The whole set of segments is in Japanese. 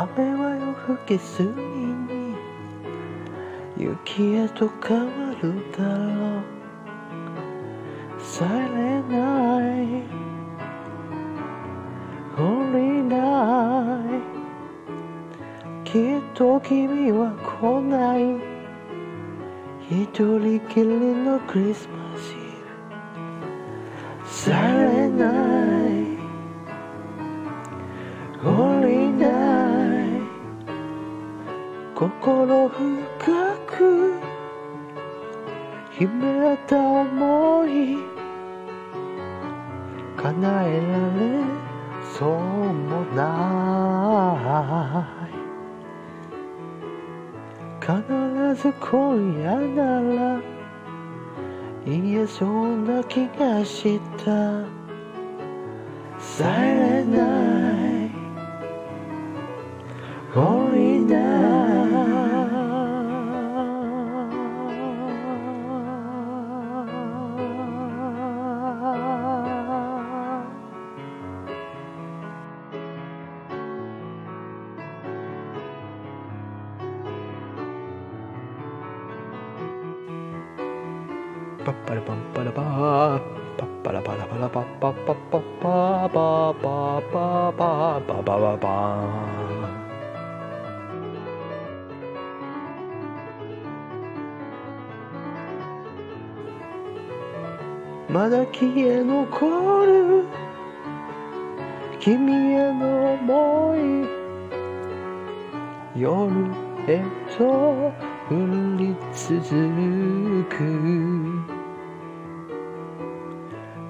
雨は夜更けすぎに雪へと変わるだろう Silent night Holy night きっと君は来ない一人きりのクリスマスイブ Silent night Holy night 心深く秘めた想い叶えられそうもない必ず今夜なら言えそうな気がした。Silent night パッパラパンパラパーパッパラパラパラパッパッパッパッパーパーパーパーパーパーパーパーパーまだ消え残る君への想い夜へと降り続く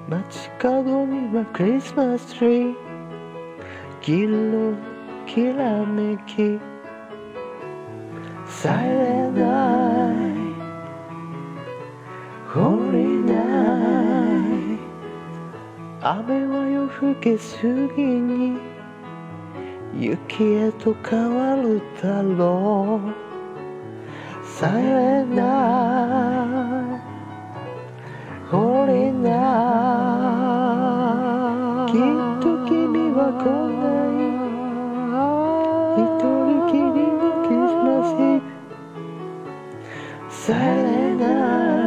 街角にはクリスマスツリー。黄色きらめき。Silent night Holy night 雨は夜更けすぎに。雪へと変わるだろう。Silent night きっと君は来ない。一人きりのクリスマスイブ Silent night